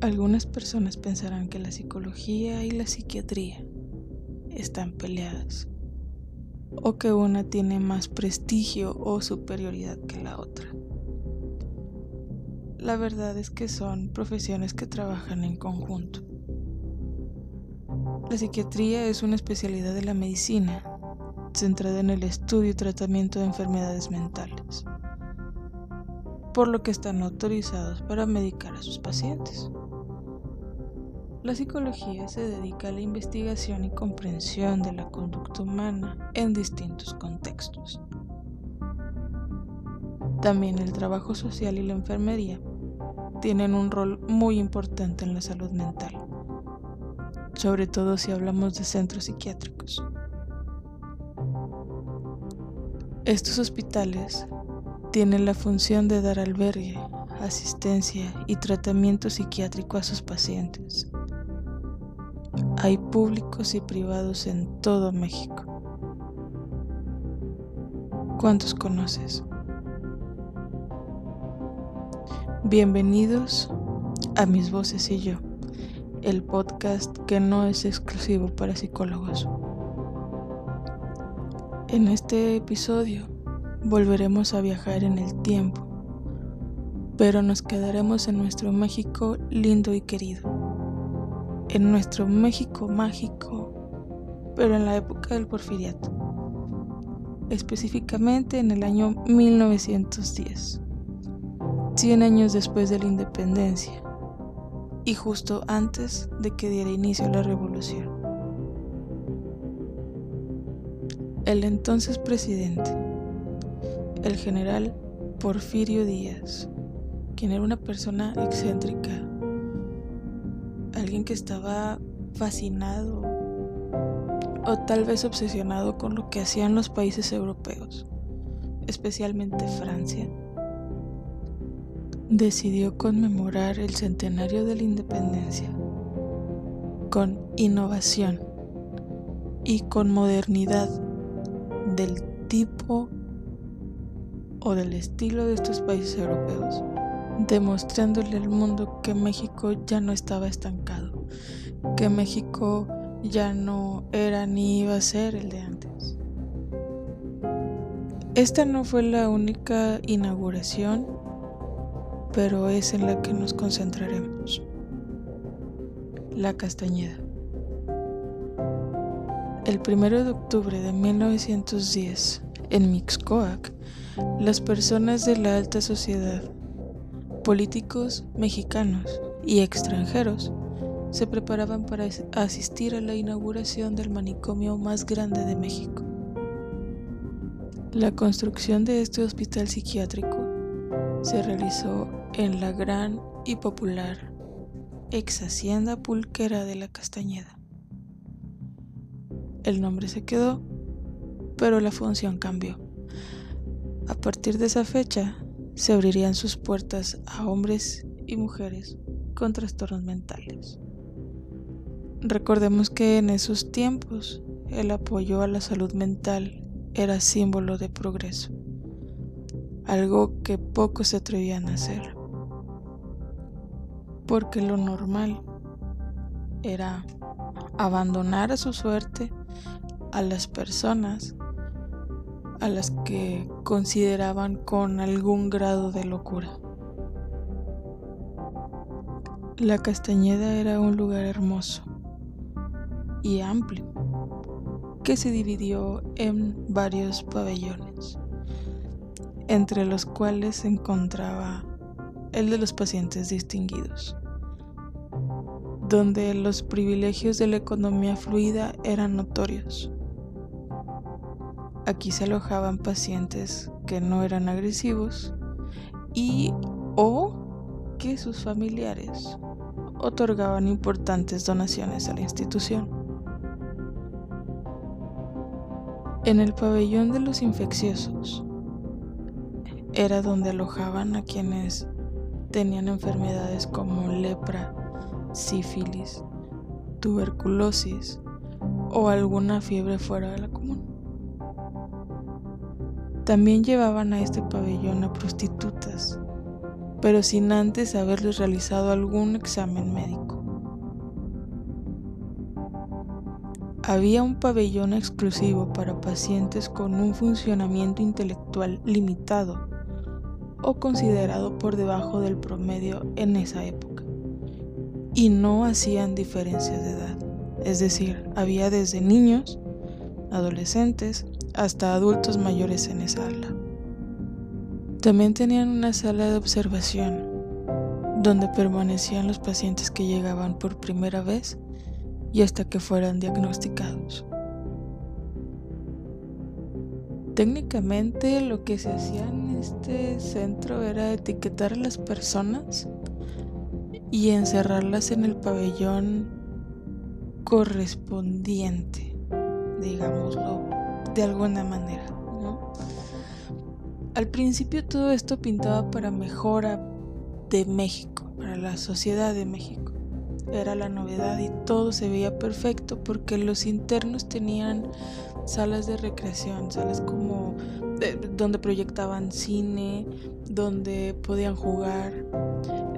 Algunas personas pensarán que la psicología y la psiquiatría están peleadas o que una tiene más prestigio o superioridad que la otra. La verdad es que son profesiones que trabajan en conjunto. La psiquiatría es una especialidad de la medicina centrada en el estudio y tratamiento de enfermedades mentales, por lo que están autorizados para medicar a sus pacientes. La psicología se dedica a la investigación y comprensión de la conducta humana en distintos contextos. También el trabajo social y la enfermería tienen un rol muy importante en la salud mental, sobre todo si hablamos de centros psiquiátricos. Estos hospitales tienen la función de dar albergue, asistencia y tratamiento psiquiátrico a sus pacientes hay públicos y privados en todo México. ¿Cuántos conoces? Bienvenidos a Mis Voces y yo, el podcast que no es exclusivo para psicólogos. En este episodio volveremos a viajar en el tiempo, pero nos quedaremos en nuestro México lindo y querido en nuestro México mágico, pero en la época del porfiriato, específicamente en el año 1910, 100 años después de la independencia y justo antes de que diera inicio la revolución. El entonces presidente, el general Porfirio Díaz, quien era una persona excéntrica, alguien que estaba fascinado o tal vez obsesionado con lo que hacían los países europeos, especialmente Francia, decidió conmemorar el centenario de la independencia con innovación y con modernidad del tipo o del estilo de estos países europeos demostrándole al mundo que México ya no estaba estancado, que México ya no era ni iba a ser el de antes. Esta no fue la única inauguración, pero es en la que nos concentraremos. La Castañeda. El 1 de octubre de 1910, en Mixcoac, las personas de la alta sociedad políticos mexicanos y extranjeros se preparaban para asistir a la inauguración del manicomio más grande de México. La construcción de este hospital psiquiátrico se realizó en la gran y popular ex hacienda pulquera de la Castañeda. El nombre se quedó, pero la función cambió. A partir de esa fecha, se abrirían sus puertas a hombres y mujeres con trastornos mentales. Recordemos que en esos tiempos el apoyo a la salud mental era símbolo de progreso, algo que pocos se atrevían a hacer, porque lo normal era abandonar a su suerte a las personas a las que consideraban con algún grado de locura. La Castañeda era un lugar hermoso y amplio que se dividió en varios pabellones, entre los cuales se encontraba el de los pacientes distinguidos, donde los privilegios de la economía fluida eran notorios Aquí se alojaban pacientes que no eran agresivos y o que sus familiares otorgaban importantes donaciones a la institución. En el pabellón de los infecciosos era donde alojaban a quienes tenían enfermedades como lepra, sífilis, tuberculosis o alguna fiebre fuera de la común. También llevaban a este pabellón a prostitutas pero sin antes haberles realizado algún examen médico. Había un pabellón exclusivo para pacientes con un funcionamiento intelectual limitado o considerado por debajo del promedio en esa época. Y no hacían diferencias de edad. Es decir, había desde niños, adolescentes, hasta adultos mayores en esa sala. También tenían una sala de observación donde permanecían los pacientes que llegaban por primera vez y hasta que fueran diagnosticados. Técnicamente lo que se hacía en este centro era etiquetar a las personas y encerrarlas en el pabellón correspondiente, digámoslo de alguna manera. Al principio todo esto pintaba para mejora de México, para la sociedad de México era la novedad y todo se veía perfecto porque los internos tenían salas de recreación, salas como donde proyectaban cine, donde podían jugar,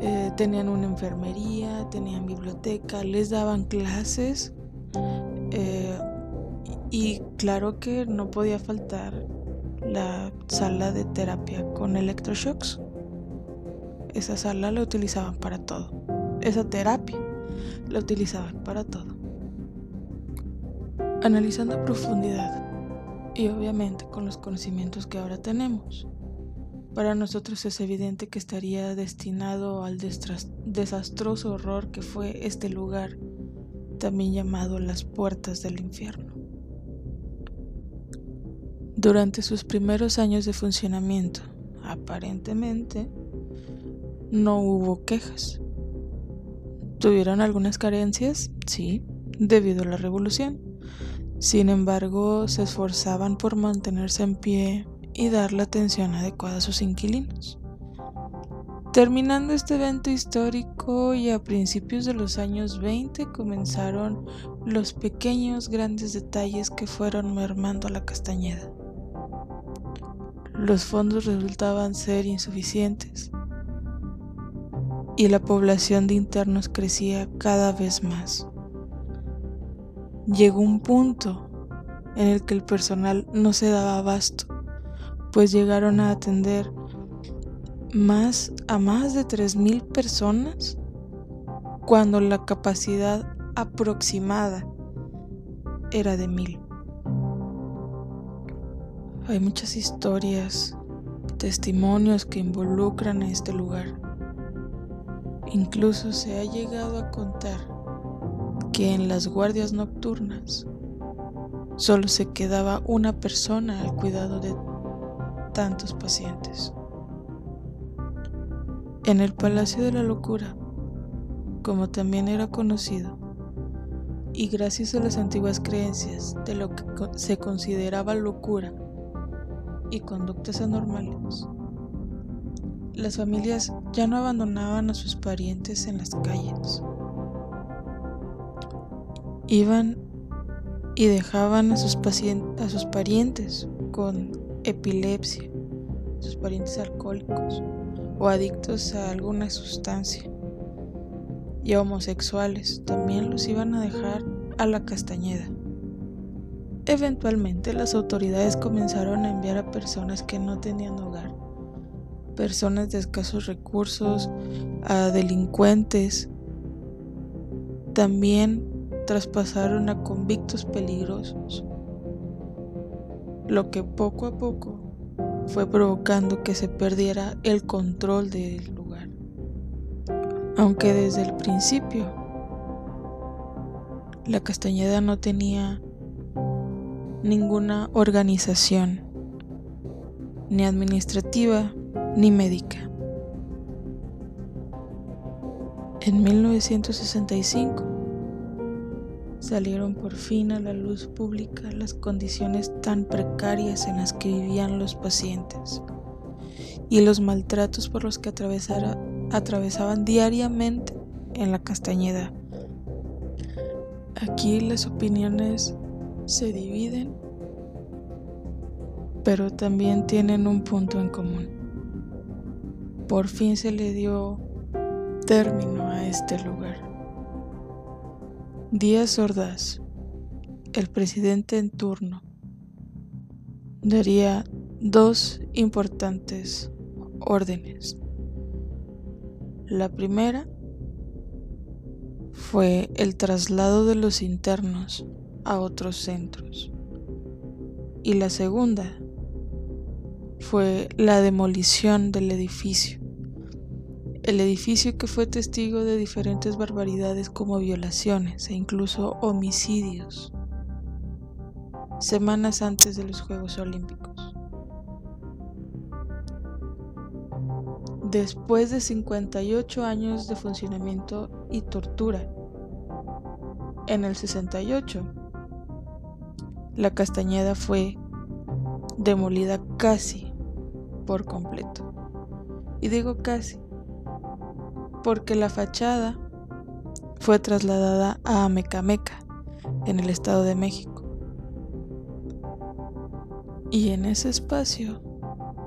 eh, tenían una enfermería, tenían biblioteca, les daban clases eh, y claro que no podía faltar la sala de terapia con electroshocks. Esa sala la utilizaban para todo. Esa terapia la utilizaban para todo. Analizando a profundidad y obviamente con los conocimientos que ahora tenemos, para nosotros es evidente que estaría destinado al desastroso horror que fue este lugar, también llamado las puertas del infierno. Durante sus primeros años de funcionamiento, aparentemente, no hubo quejas. ¿Tuvieron algunas carencias? Sí, debido a la revolución. Sin embargo, se esforzaban por mantenerse en pie y dar la atención adecuada a sus inquilinos. Terminando este evento histórico y a principios de los años 20 comenzaron los pequeños grandes detalles que fueron mermando la Castañeda. Los fondos resultaban ser insuficientes y la población de internos crecía cada vez más. Llegó un punto en el que el personal no se daba abasto, pues llegaron a atender más a más de 3.000 personas cuando la capacidad aproximada era de 1.000. Hay muchas historias, testimonios que involucran a este lugar. Incluso se ha llegado a contar que en las guardias nocturnas solo se quedaba una persona al cuidado de tantos pacientes. En el Palacio de la Locura, como también era conocido, y gracias a las antiguas creencias de lo que se consideraba locura y conductas anormales, las familias ya no abandonaban a sus parientes en las calles. Iban y dejaban a sus, a sus parientes con epilepsia, sus parientes alcohólicos o adictos a alguna sustancia. Y homosexuales también los iban a dejar a la Castañeda. Eventualmente las autoridades comenzaron a enviar a personas que no tenían hogar personas de escasos recursos, a delincuentes. También traspasaron a convictos peligrosos, lo que poco a poco fue provocando que se perdiera el control del lugar. Aunque desde el principio la Castañeda no tenía ninguna organización, ni administrativa, ni médica. En 1965 salieron por fin a la luz pública las condiciones tan precarias en las que vivían los pacientes y los maltratos por los que atravesaban diariamente en la Castañeda. Aquí las opiniones se dividen, pero también tienen un punto en común por fin se le dio término a este lugar. Díaz Ordaz, el presidente en turno, daría dos importantes órdenes. La primera fue el traslado de los internos a otros centros. Y la segunda fue la demolición del edificio. El edificio que fue testigo de diferentes barbaridades como violaciones e incluso homicidios semanas antes de los Juegos Olímpicos. Después de 58 años de funcionamiento y tortura, en el 68, la Castañeda fue demolida casi por completo. Y digo casi, porque la fachada fue trasladada a Amecameca, en el Estado de México. Y en ese espacio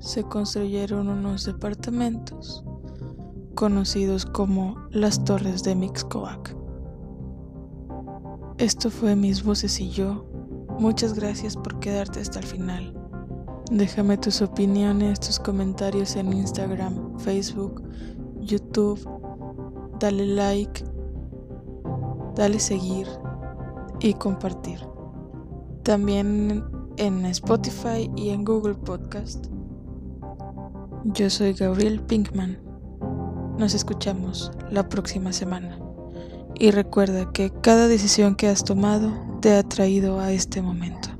se construyeron unos departamentos conocidos como las Torres de Mixcoac. Esto fue Mis Voces y yo. Muchas gracias por quedarte hasta el final. Déjame tus opiniones, tus comentarios en Instagram, Facebook, YouTube. Dale like, dale seguir y compartir. También en Spotify y en Google Podcast. Yo soy Gabriel Pinkman. Nos escuchamos la próxima semana. Y recuerda que cada decisión que has tomado te ha traído a este momento.